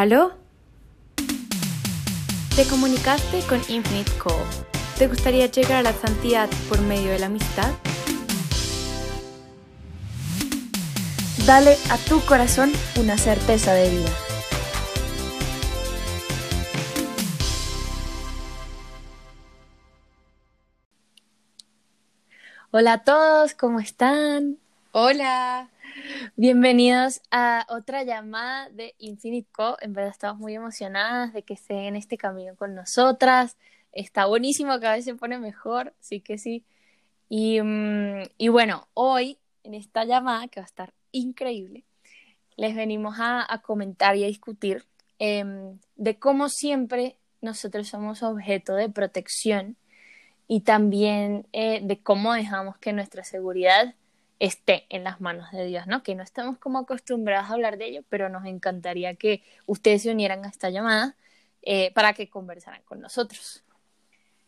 ¿Aló? Te comunicaste con Infinite Call. ¿Te gustaría llegar a la santidad por medio de la amistad? Dale a tu corazón una certeza de vida. Hola a todos, ¿cómo están? Hola. Bienvenidos a otra llamada de Infinite Co. En verdad estamos muy emocionadas de que estén en este camino con nosotras. Está buenísimo, cada vez se pone mejor, sí que sí. Y, mm, bueno, hoy en esta llamada, que va a estar increíble, les venimos a, a comentar y a discutir em, de cómo siempre nosotros somos objeto de protección y también eh, de cómo dejamos que nuestra seguridad esté en las manos de Dios, ¿no? Que no estamos como acostumbrados a hablar de ello, pero nos encantaría que ustedes se unieran a esta llamada eh, para que conversaran con nosotros.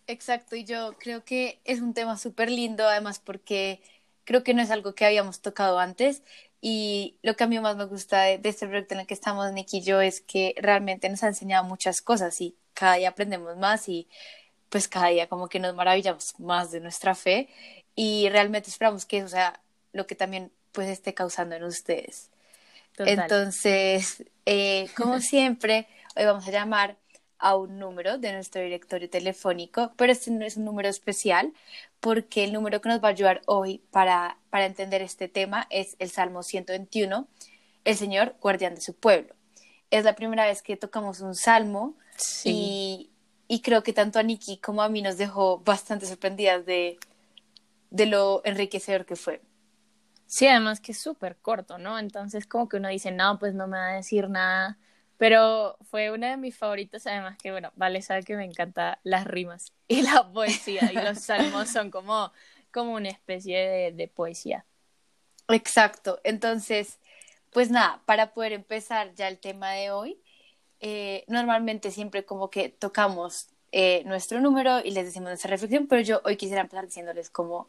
Exacto, y yo creo que es un tema súper lindo, además porque creo que no es algo que habíamos tocado antes y lo que a mí más me gusta de, este proyecto en el que estamos, Nicky y yo, es que realmente nos ha enseñado muchas cosas y cada día aprendemos más y pues cada día como que nos maravillamos más de nuestra fe y realmente esperamos que eso sea lo que también pues esté causando en ustedes. Total. Entonces, eh, como siempre, hoy vamos a llamar a un número de nuestro directorio telefónico, pero este no es un número especial porque el número que nos va a ayudar hoy para, para entender este tema es el Salmo 121, el Señor guardián de su pueblo. Es la primera vez que tocamos un salmo Sí. y, y creo que tanto a Nikki como a mí nos dejó bastante sorprendidas de, de lo enriquecedor que fue. Sí, además que es súper corto, ¿no? Entonces como que uno dice, no, pues no me va a decir nada, pero fue una de mis favoritos, además que, bueno, Vale sabe que me encantan las rimas y la poesía, y los salmos son como, como una especie de, de poesía. Exacto. Entonces, pues nada, para poder empezar ya el tema de hoy, eh, normalmente siempre como que tocamos eh, nuestro número y les decimos nuestra reflexión, pero yo hoy quisiera empezar diciéndoles como,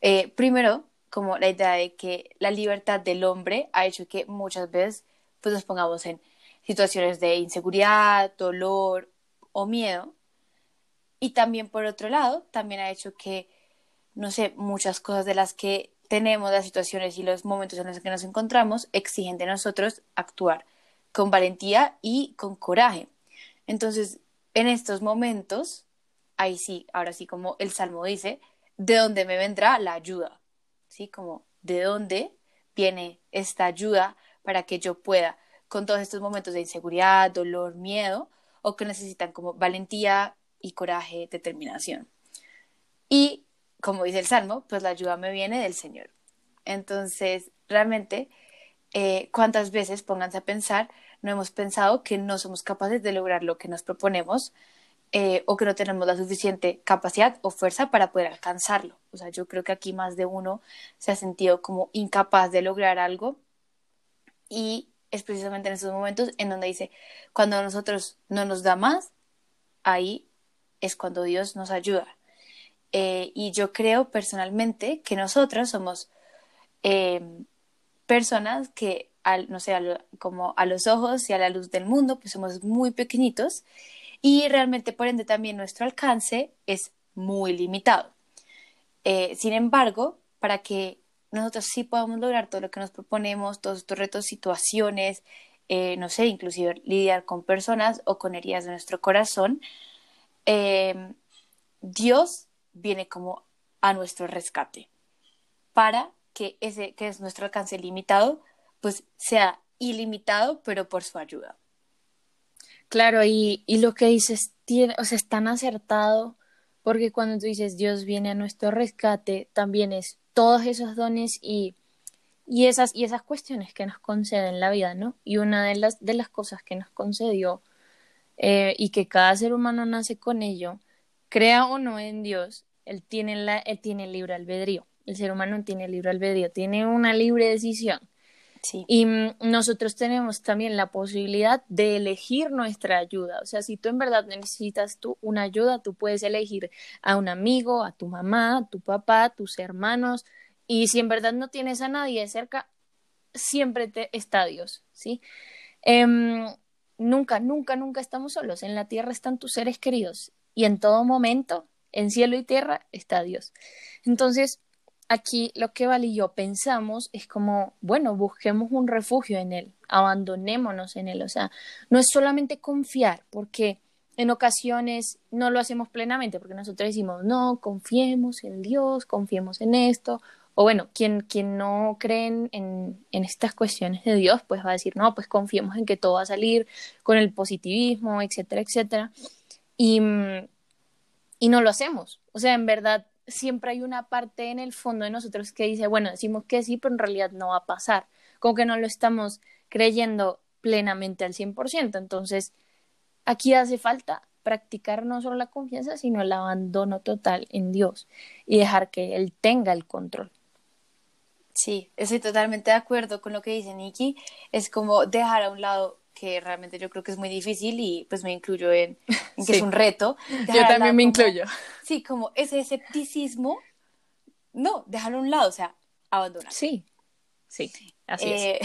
eh, primero, como la idea de que la libertad del hombre ha hecho que muchas veces pues nos pongamos en situaciones de inseguridad, dolor o miedo. Y también por otro lado, también ha hecho que, no sé, muchas cosas de las que tenemos, las situaciones y los momentos en los que nos encontramos, exigen de nosotros actuar con valentía y con coraje. Entonces, en estos momentos, ahí sí, ahora sí, como el Salmo dice, ¿de dónde me vendrá la ayuda? ¿Sí? Como, ¿de dónde viene esta ayuda para que yo pueda, con todos estos momentos de inseguridad, dolor, miedo, o que necesitan como valentía y coraje, determinación? Y, como dice el Salmo, pues la ayuda me viene del Señor. Entonces, realmente, eh, ¿cuántas veces, pónganse a pensar, no hemos pensado que no somos capaces de lograr lo que nos proponemos eh, o que no tenemos la suficiente capacidad o fuerza para poder alcanzarlo? O sea, yo creo que aquí más de uno se ha sentido como incapaz de lograr algo y es precisamente en esos momentos en donde dice, cuando a nosotros no nos da más, ahí es cuando Dios nos ayuda. Eh, y yo creo personalmente que nosotros somos eh, personas que, al, no sé, como a los ojos y a la luz del mundo, pues somos muy pequeñitos y realmente por ende también nuestro alcance es muy limitado. Eh, sin embargo, para que nosotros sí podamos lograr todo lo que nos proponemos, todos estos retos, situaciones, eh, no sé, inclusive lidiar con personas o con heridas de nuestro corazón, eh, Dios viene como a nuestro rescate para que ese que es nuestro alcance limitado, pues sea ilimitado, pero por su ayuda. Claro, y, y lo que dices tiene, o sea, es tan acertado, porque cuando tú dices Dios viene a nuestro rescate, también es todos esos dones y, y esas, y esas cuestiones que nos concede en la vida, ¿no? Y una de las, de las cosas que nos concedió eh, y que cada ser humano nace con ello, crea o no en Dios, él tiene, la, él tiene libre albedrío. El ser humano tiene libre albedrío, tiene una libre decisión. Y mm, nosotros tenemos también la posibilidad de elegir nuestra ayuda. O sea, si tú en verdad necesitas tú una ayuda, tú puedes elegir a un amigo, a tu mamá, a tu papá, a tus hermanos. Y si en verdad no tienes a nadie cerca, siempre te está Dios, ¿sí? Em, nunca, nunca, nunca estamos solos. En la tierra están tus seres queridos y en todo momento, en cielo y tierra, está Dios. Entonces, aquí lo que Val y yo pensamos es como, bueno, busquemos un refugio en Él, abandonémonos en Él. O sea, no es solamente confiar, porque en ocasiones no lo hacemos plenamente, porque nosotros decimos, no, confiemos en Dios, confiemos en esto. O bueno, quien, quien no cree en, en estas cuestiones de Dios, pues va a decir, no, pues confiemos en que todo va a salir con el positivismo, etcétera, etcétera. Y, y no lo hacemos. O sea, en verdad, siempre hay una parte en el fondo de nosotros que dice, bueno, decimos que sí, pero en realidad no va a pasar. Como que no lo estamos creyendo plenamente al 100%. Entonces, aquí hace falta practicar no solo la confianza, sino el abandono total en Dios y dejar que Él tenga el control. Sí, estoy totalmente de acuerdo con lo que dice Nikki. Es como dejar a un lado que realmente yo creo que es muy difícil y pues me incluyo en, que es un reto. Yo también me incluyo. Sí, como ese escepticismo, no, dejarlo a un lado, o sea, abandonar. Sí, sí, así es. Eh,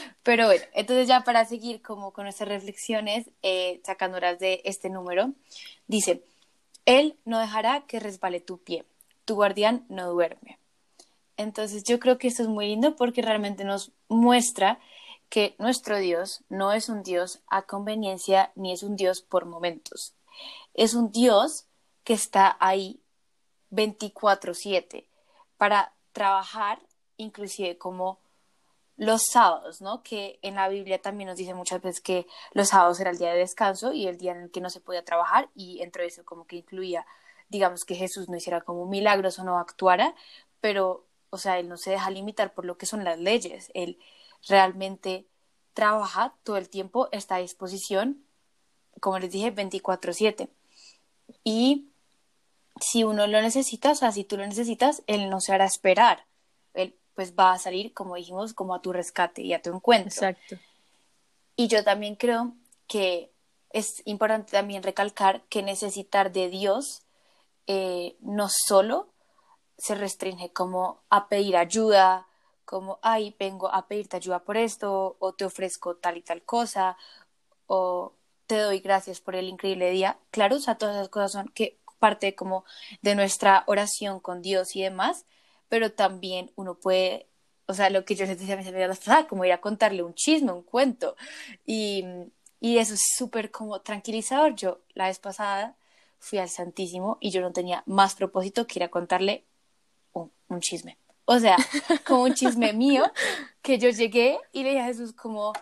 pero bueno, entonces ya para seguir como con nuestras reflexiones, eh, sacándolas de este número, dice, Él no dejará que resbale tu pie, tu guardián no duerme. Entonces yo creo que esto es muy lindo porque realmente nos muestra que nuestro Dios no es un Dios a conveniencia ni es un Dios por momentos. Es un Dios que está ahí 24/7 para trabajar inclusive como los sábados, ¿no? Que en la Biblia también nos dice muchas veces que los sábados era el día de descanso y el día en el que no se podía trabajar y entre eso como que incluía, digamos, que Jesús no hiciera como milagros o no actuara, pero, o sea, él no se deja limitar por lo que son las leyes, él realmente trabaja todo el tiempo, está a disposición, como les dije, 24/7. Y si uno lo necesita, o sea, si tú lo necesitas, él no se hará esperar. Él pues va a salir, como dijimos, como a tu rescate y a tu encuentro. Exacto. Y yo también creo que es importante también recalcar que necesitar de Dios eh, no solo se restringe como a pedir ayuda, como, ay, vengo a pedirte ayuda por esto, o te ofrezco tal y tal cosa, o te doy gracias por el increíble día. Claro, o sea, todas esas cosas son que parte como de nuestra oración con Dios y demás, pero también uno puede, o sea, lo que yo les decía a mis amigas como ir a contarle un chisme, un cuento, y, y eso es súper como tranquilizador. Yo la vez pasada fui al Santísimo y yo no tenía más propósito que ir a contarle un chisme. O sea, como un chisme mío, que yo llegué y le dije a Jesús como,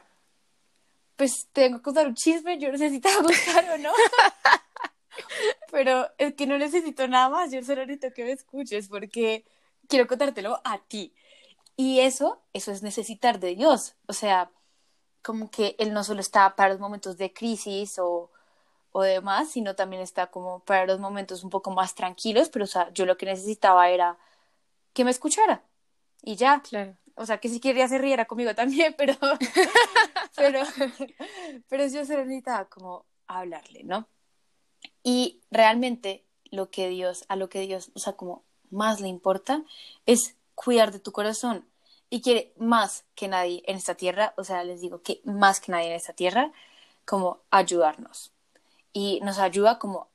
pues tengo que contar un chisme, yo necesitaba buscar o no. Pero es que no necesito nada más, yo solo necesito que me escuches porque quiero contártelo a ti. Y eso, eso es necesitar de Dios. O sea, como que Él no solo está para los momentos de crisis o, o demás, sino también está como para los momentos un poco más tranquilos, pero o sea, yo lo que necesitaba era que me escuchara. Y ya. Claro. O sea, que si quería se riera conmigo también, pero, pero, pero yo se necesitaba como hablarle, ¿no? Y realmente lo que Dios, a lo que Dios, o sea, como más le importa, es cuidar de tu corazón. Y quiere más que nadie en esta tierra, o sea, les digo que más que nadie en esta tierra, como ayudarnos. Y nos ayuda como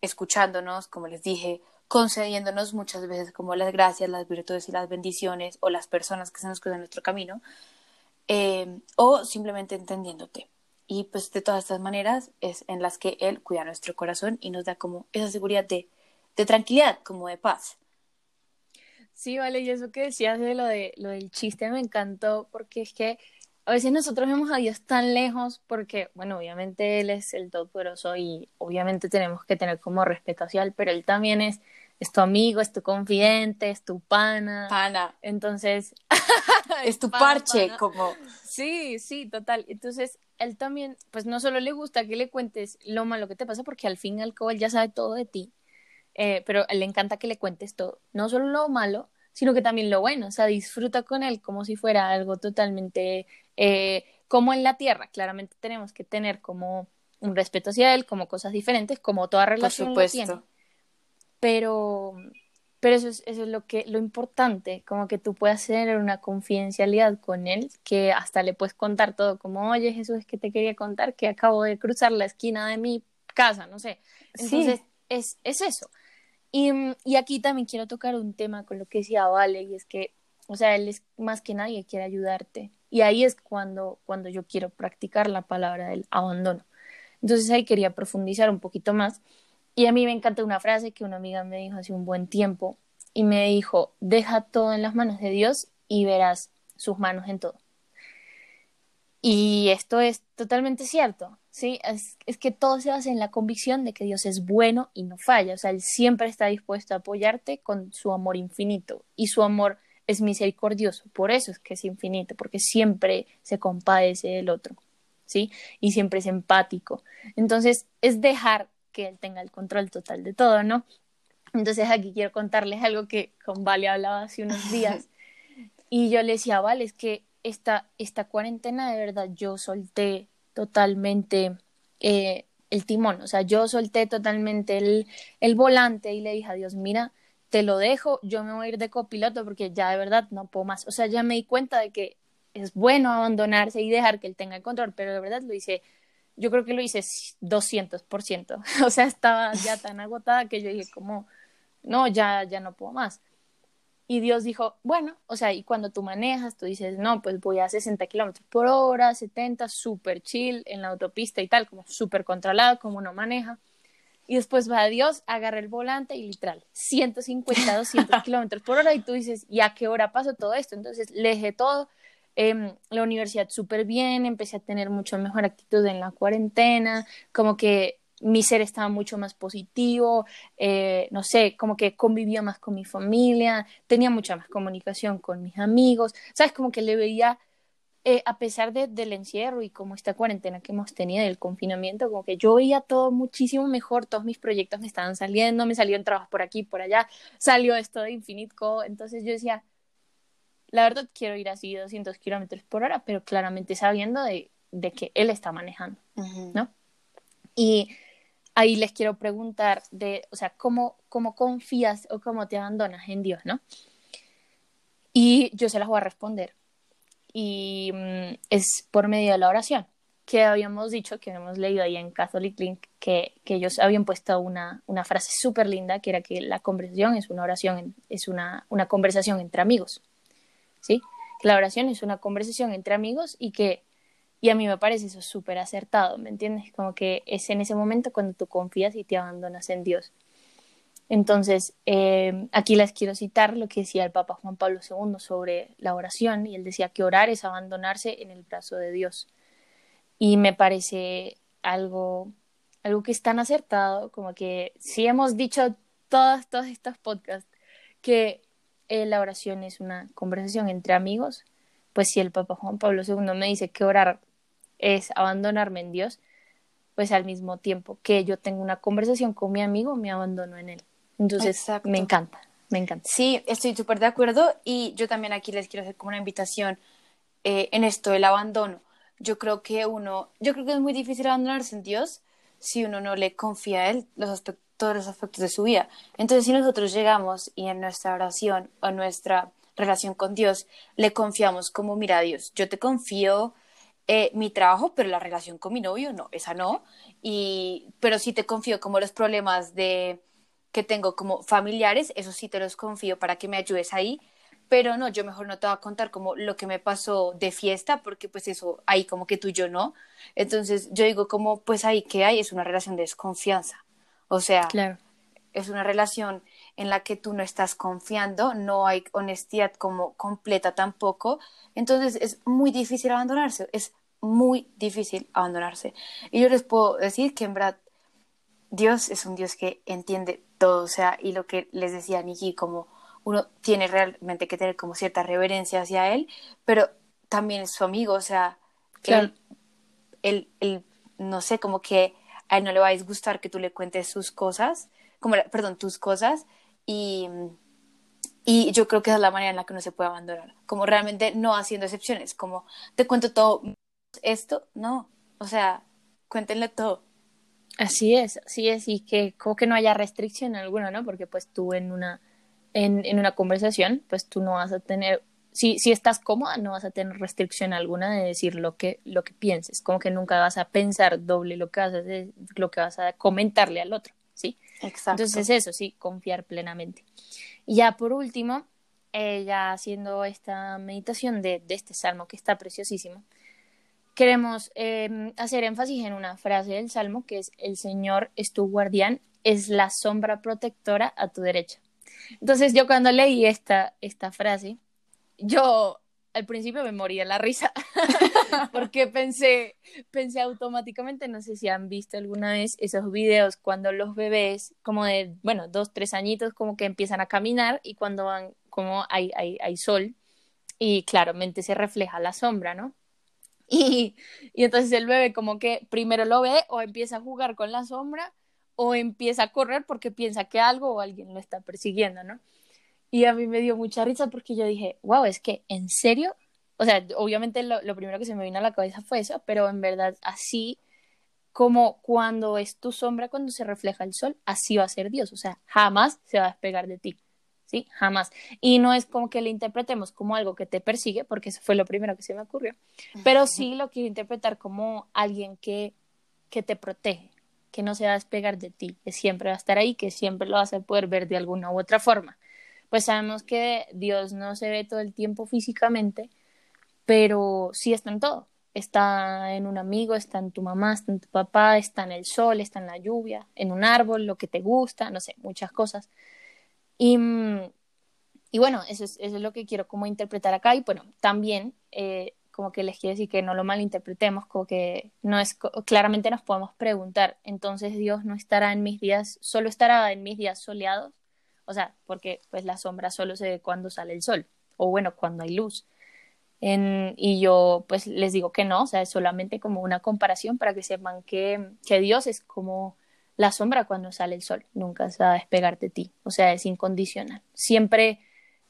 escuchándonos, como les dije, concediéndonos muchas veces como las gracias, las virtudes y las bendiciones o las personas que se nos cruzan en nuestro camino, eh, o simplemente entendiéndote. Y pues de todas estas maneras es en las que Él cuida nuestro corazón y nos da como esa seguridad de, de tranquilidad, como de paz. Sí, vale, y eso que decías de lo, de lo del chiste me encantó porque es que a veces nosotros vemos a Dios tan lejos porque, bueno, obviamente Él es el Todopoderoso y obviamente tenemos que tener como respeto hacia Él, pero Él también es es tu amigo, es tu confidente, es tu pana. Pana. Entonces, es tu parche, como. Sí, sí, total. Entonces, él también, pues no solo le gusta que le cuentes lo malo que te pasa, porque al fin y al cabo él ya sabe todo de ti, eh, pero él le encanta que le cuentes todo, no solo lo malo, sino que también lo bueno, o sea, disfruta con él como si fuera algo totalmente eh, como en la tierra. Claramente tenemos que tener como un respeto hacia él, como cosas diferentes, como toda relación Por supuesto. Lo tiene pero, Pero eso es, eso es lo que lo importante, como que tú puedas tener una confidencialidad con él, que hasta le puedes contar todo, como, oye Jesús, es que te quería contar que acabo de cruzar la esquina de mi casa, no sé. Entonces, es, es eso. Y, y aquí también quiero tocar un tema con lo que decía Vale, y es que, o sea, él es más que nadie quiere ayudarte. Y ahí es cuando, cuando yo quiero practicar la palabra del abandono. Entonces ahí quería profundizar un poquito más y a mí me encanta una frase que una amiga me dijo hace un buen tiempo y me dijo, deja todo en las manos de Dios y verás sus manos en todo. Y esto es totalmente cierto, ¿sí? Es, es, que todo se basa en la convicción de que Dios es bueno y no falla, o sea, Él siempre está dispuesto a apoyarte con su amor infinito y su amor es misericordioso, por eso es que es infinito, porque siempre se compadece del otro, ¿sí? Y siempre es empático. Entonces, es dejar que él tenga el control total de todo, ¿no? Entonces aquí quiero contarles algo que con Vale hablaba hace unos días. Y yo le decía, Vale, es que esta, esta cuarentena de verdad yo solté totalmente eh, el timón, o sea, yo solté totalmente el, el volante y le dije a Dios, mira, te lo dejo, yo me voy a ir de copiloto porque ya de verdad no puedo más, o sea, ya me di cuenta de que es bueno abandonarse y dejar que él tenga el control, pero de verdad lo hice yo creo que lo hice 200%. O sea, estaba ya tan agotada que yo dije como, no, ya, ya no puedo más. Y Dios dijo, bueno, o sea, y cuando tú manejas, tú dices, no, pues voy a 60 kilómetros por hora, 70, súper chill en la autopista y tal, como súper controlado, como uno maneja. Y después va a Dios, agarra el volante y literal, 150, 200 kilómetros por hora. Y tú dices, ¿y a qué hora pasó todo esto? Entonces le dejé todo eh, la universidad súper bien, empecé a tener mucho mejor actitud en la cuarentena, como que mi ser estaba mucho más positivo, eh, no sé, como que convivía más con mi familia, tenía mucha más comunicación con mis amigos, ¿sabes? Como que le veía, eh, a pesar de, del encierro y como esta cuarentena que hemos tenido, del confinamiento, como que yo veía todo muchísimo mejor, todos mis proyectos me estaban saliendo, me salieron trabajos por aquí, por allá, salió esto de Infinite Co, entonces yo decía, la verdad quiero ir así 200 kilómetros por hora, pero claramente sabiendo de, de que él está manejando, ¿no? Y ahí les quiero preguntar de, o sea, ¿cómo, cómo confías o cómo te abandonas en Dios, ¿no? Y yo se las voy a responder. Y mm, es por medio de la oración, que habíamos dicho, que habíamos leído ahí en Catholic Link, que, que ellos habían puesto una, una frase súper linda, que era que la conversación es una oración, es una, una conversación entre amigos. ¿Sí? La oración es una conversación entre amigos y que, y a mí me parece eso súper acertado, ¿me entiendes? Como que es en ese momento cuando tú confías y te abandonas en Dios. Entonces, eh, aquí les quiero citar lo que decía el Papa Juan Pablo II sobre la oración, y él decía que orar es abandonarse en el brazo de Dios. Y me parece algo, algo que es tan acertado, como que si hemos dicho todos, todos estos podcasts, que eh, la oración es una conversación entre amigos, pues si el Papa Juan Pablo II me dice que orar es abandonarme en Dios, pues al mismo tiempo que yo tengo una conversación con mi amigo, me abandono en él. Entonces, me encanta, me encanta. Sí, estoy súper de acuerdo y yo también aquí les quiero hacer como una invitación eh, en esto del abandono. Yo creo que uno, yo creo que es muy difícil abandonarse en Dios si uno no le confía a Él los aspectos todos los aspectos de su vida. Entonces, si nosotros llegamos y en nuestra oración o nuestra relación con Dios le confiamos como, mira Dios, yo te confío eh, mi trabajo, pero la relación con mi novio no, esa no. Y, pero sí te confío como los problemas de que tengo como familiares, eso sí te los confío para que me ayudes ahí. Pero no, yo mejor no te voy a contar como lo que me pasó de fiesta, porque pues eso ahí como que tú y yo no. Entonces yo digo como pues ahí que hay es una relación de desconfianza. O sea, es una relación en la que tú no estás confiando, no hay honestidad como completa tampoco. Entonces es muy difícil abandonarse, es muy difícil abandonarse. Y yo les puedo decir que en verdad Dios es un Dios que entiende todo, o sea, y lo que les decía Niki, como uno tiene realmente que tener como cierta reverencia hacia Él, pero también es su amigo, o sea, él, él, no sé, como que a él no le va a disgustar que tú le cuentes sus cosas, como, perdón, tus cosas, y, y yo creo que esa es la manera en la que uno se puede abandonar, como realmente no haciendo excepciones, como te cuento todo esto, no, o sea, cuéntenle todo. Así es, así es, y que como que no haya restricción alguna, ¿no? Porque pues tú en una, en, en una conversación, pues tú no vas a tener si, si estás cómoda, no vas a tener restricción alguna de decir lo que, lo que pienses, como que nunca vas a pensar doble lo que vas a, lo que vas a comentarle al otro, ¿sí? Exacto. Entonces eso, sí, confiar plenamente. Y ya por último, eh, ya haciendo esta meditación de, de, este salmo que está preciosísimo, queremos eh, hacer énfasis en una frase del salmo que es, el Señor es tu guardián, es la sombra protectora a tu derecha. Entonces yo cuando leí esta, esta frase, yo al principio me moría la risa porque pensé, pensé automáticamente, no sé si han visto alguna vez esos videos cuando los bebés como de, bueno, dos, tres añitos como que empiezan a caminar y cuando van como hay, hay, hay sol y claramente se refleja la sombra, ¿no? Y, y entonces el bebé como que primero lo ve o empieza a jugar con la sombra o empieza a correr porque piensa que algo o alguien lo está persiguiendo, ¿no? Y a mí me dio mucha risa porque yo dije, wow, es que en serio, o sea, obviamente lo, lo, primero que se me vino a la cabeza fue eso, pero en verdad así como cuando es tu sombra, cuando se refleja el sol, así va a ser Dios, o sea, jamás se va a despegar de ti, ¿sí? Jamás. Y no es como que le interpretemos como algo que te persigue, porque eso fue lo primero que se me ocurrió, pero sí lo quiero interpretar como alguien que, que te protege, que no se va a despegar de ti, que siempre va a estar ahí, que siempre lo vas a poder ver de alguna u otra forma pues sabemos que Dios no se ve todo el tiempo físicamente, pero sí está en todo. Está en un amigo, está en tu mamá, está en tu papá, está en el sol, está en la lluvia, en un árbol, lo que te gusta, no sé, muchas cosas. Y, y bueno, eso es, lo que quiero como interpretar acá. Y bueno, también eh, como que les quiero decir que no lo malinterpretemos, como que no es, claramente nos podemos preguntar, entonces Dios no estará en mis días, solo estará en mis días soleados o sea, porque pues la sombra solo se ve cuando sale el sol, o bueno, cuando hay luz. Y yo pues les digo que no, o sea, es solamente como una comparación para que sepan que, que Dios es como la sombra cuando sale el sol, nunca se va a despegar de ti, o sea, es incondicional. Siempre,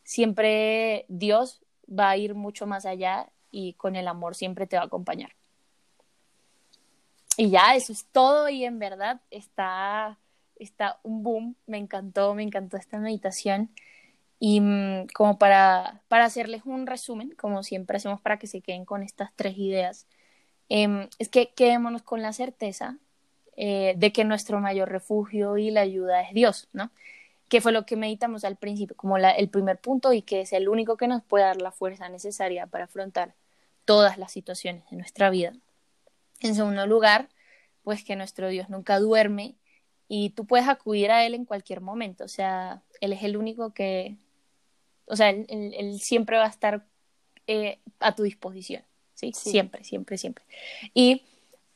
siempre Dios va a ir mucho más allá y con el amor siempre te va a acompañar. Y ya, eso es todo y en verdad está está un boom, me encantó, me encantó esta meditación. Y mm, como para, para hacerles un resumen, como siempre hacemos para que se queden con estas tres ideas, eh, es que quedémonos con la certeza eh, de que nuestro mayor refugio y la ayuda es Dios, ¿no? Que fue lo que meditamos al principio, como el primer punto y que es el único que nos puede dar la fuerza necesaria para afrontar todas las situaciones de nuestra vida. En segundo lugar, pues que nuestro Dios nunca duerme y tú puedes acudir a él en cualquier momento, o sea, él es el único que, o sea, él, él, siempre va a estar eh, a tu disposición, ¿sí? ¿sí? Siempre, siempre, siempre. Y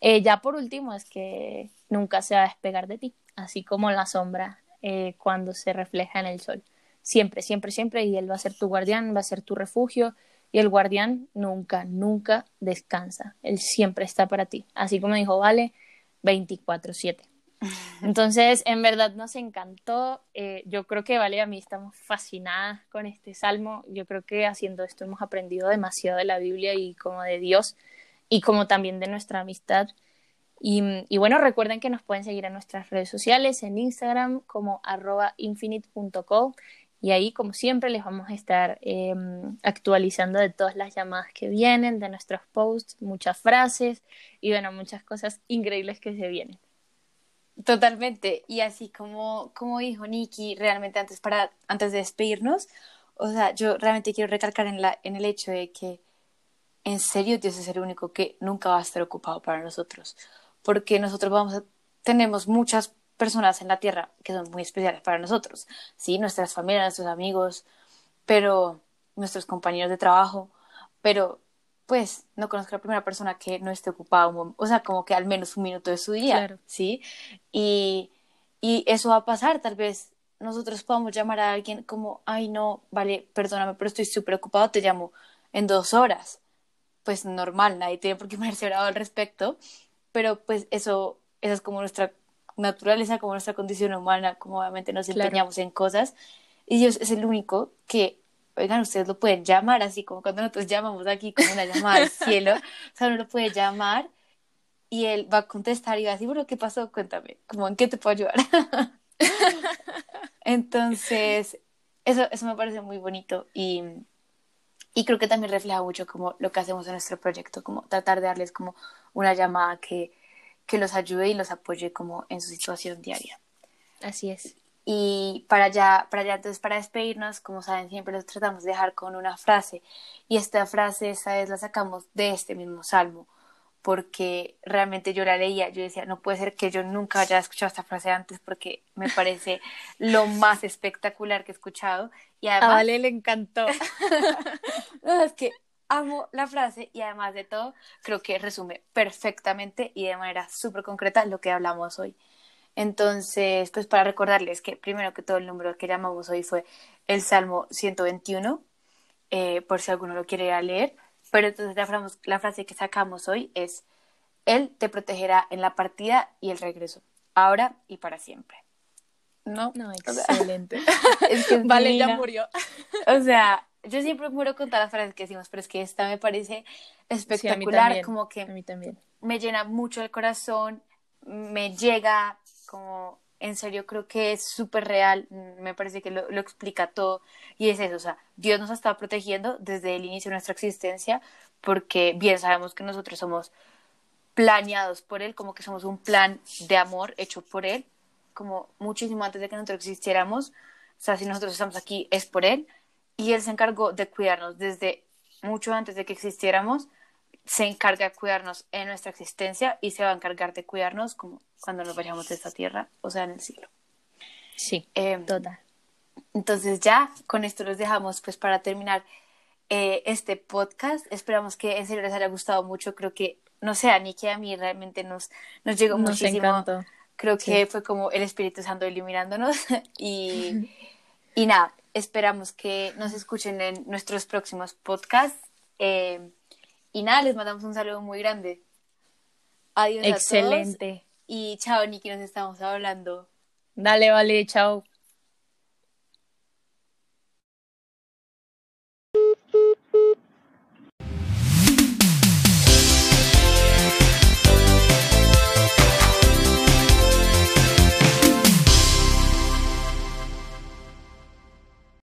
eh, ya por último es que nunca se va a despegar de ti, así como la sombra eh, cuando se refleja en el sol. Siempre, siempre, siempre, y él va a ser tu guardián, va a ser tu refugio, y el guardián nunca, nunca descansa, él siempre está para ti, así como dijo Vale, 24/7. Entonces, en verdad nos encantó. Eh, yo creo que Vale a mí estamos fascinadas con este salmo. Yo creo que haciendo esto hemos aprendido demasiado de la Biblia y como de Dios y como también de nuestra amistad. Y, y bueno, recuerden que nos pueden seguir en nuestras redes sociales, en Instagram como arroba infinite.co y ahí, como siempre, les vamos a estar eh, actualizando de todas las llamadas que vienen, de nuestros posts, muchas frases y bueno, muchas cosas increíbles que se vienen. Totalmente. Y así como, como dijo Nikki, realmente antes, para, antes de despedirnos, o sea, yo realmente quiero recalcar en, la, en el hecho de que en serio Dios es el único que nunca va a estar ocupado para nosotros. Porque nosotros vamos a, tenemos muchas personas en la tierra que son muy especiales para nosotros. Sí, nuestras familias, nuestros amigos, pero nuestros compañeros de trabajo, pero pues no conozco a la primera persona que no esté ocupada, o sea, como que al menos un minuto de su día, claro. ¿sí? Y, y eso va a pasar, tal vez nosotros podamos llamar a alguien como, ay, no, vale, perdóname, pero estoy súper ocupado, te llamo en dos horas. Pues normal, nadie tiene por qué ponerse bravo al respecto, pero pues eso, esa es como nuestra naturaleza, como nuestra condición humana, como obviamente nos empeñamos claro. en cosas, y Dios es el único que oigan, ustedes lo pueden llamar, así como cuando nosotros llamamos aquí como una llamada al cielo, o sea, uno lo puede llamar y él va a contestar y va a decir, bueno, ¿qué pasó? Cuéntame, como, ¿en qué te puedo ayudar? Entonces, eso, eso me parece muy bonito y, y creo que también refleja mucho como lo que hacemos en nuestro proyecto, como tratar de darles como una llamada que, que los ayude y los apoye como en su situación diaria. Así es. Y para ya, para ya, entonces, para despedirnos, como saben, siempre los tratamos de dejar con una frase. Y esta frase, esta vez la sacamos de este mismo salmo, porque realmente yo la leía, yo decía, no puede ser que yo nunca haya escuchado esta frase antes, porque me parece lo más espectacular que he escuchado. Y además, A Vale le encantó. no, es que amo la frase y además de todo, creo que resume perfectamente y de manera súper concreta lo que hablamos hoy. Entonces, pues para recordarles que primero que todo el número que llamamos hoy fue el Salmo 121, eh, por si alguno lo quiere ir a leer, pero entonces la, frase- la frase que sacamos hoy es, Él te protegerá en la partida y el regreso, ahora y para siempre. ¿No? No, excelente. es que es Vale, ya murió. O sea, yo siempre muero con todas las frases que decimos, pero es que esta me parece Sí, a mí espectacular, como A que mí también. me llena mucho el corazón, me llega, como en serio creo que es súper real, mm, me parece que lo, lo explica todo y es eso, o sea, Dios nos estado protegiendo desde el inicio de nuestra existencia porque bien sabemos que nosotros somos planeados por Él, como que somos un plan de amor hecho por Él, como muchísimo antes de que nosotros existiéramos, o sea, si nosotros estamos aquí es por Él y Él se encargó de cuidarnos desde mucho antes de que existiéramos se encarga de cuidarnos en nuestra existencia y se va a encargar de cuidarnos como cuando nos vayamos de esta tierra, o sea, en el cielo. Sí, Eh, total. entonces ya con esto los dejamos pues para terminar eh, este podcast. Esperamos que en serio les haya gustado mucho. Creo que, no sé, a Nicky y a mí realmente nos, nos llegó Nos muchísimo. encantó. Creo Sí. que fue como el Espíritu Santo iluminándonos y, y nada, esperamos que nos escuchen en nuestros próximos podcasts. Eh, y nada, les mandamos un saludo muy grande. Adiós a todos Excelente. y chao, Nicky, nos estamos hablando. Dale, vale, chao.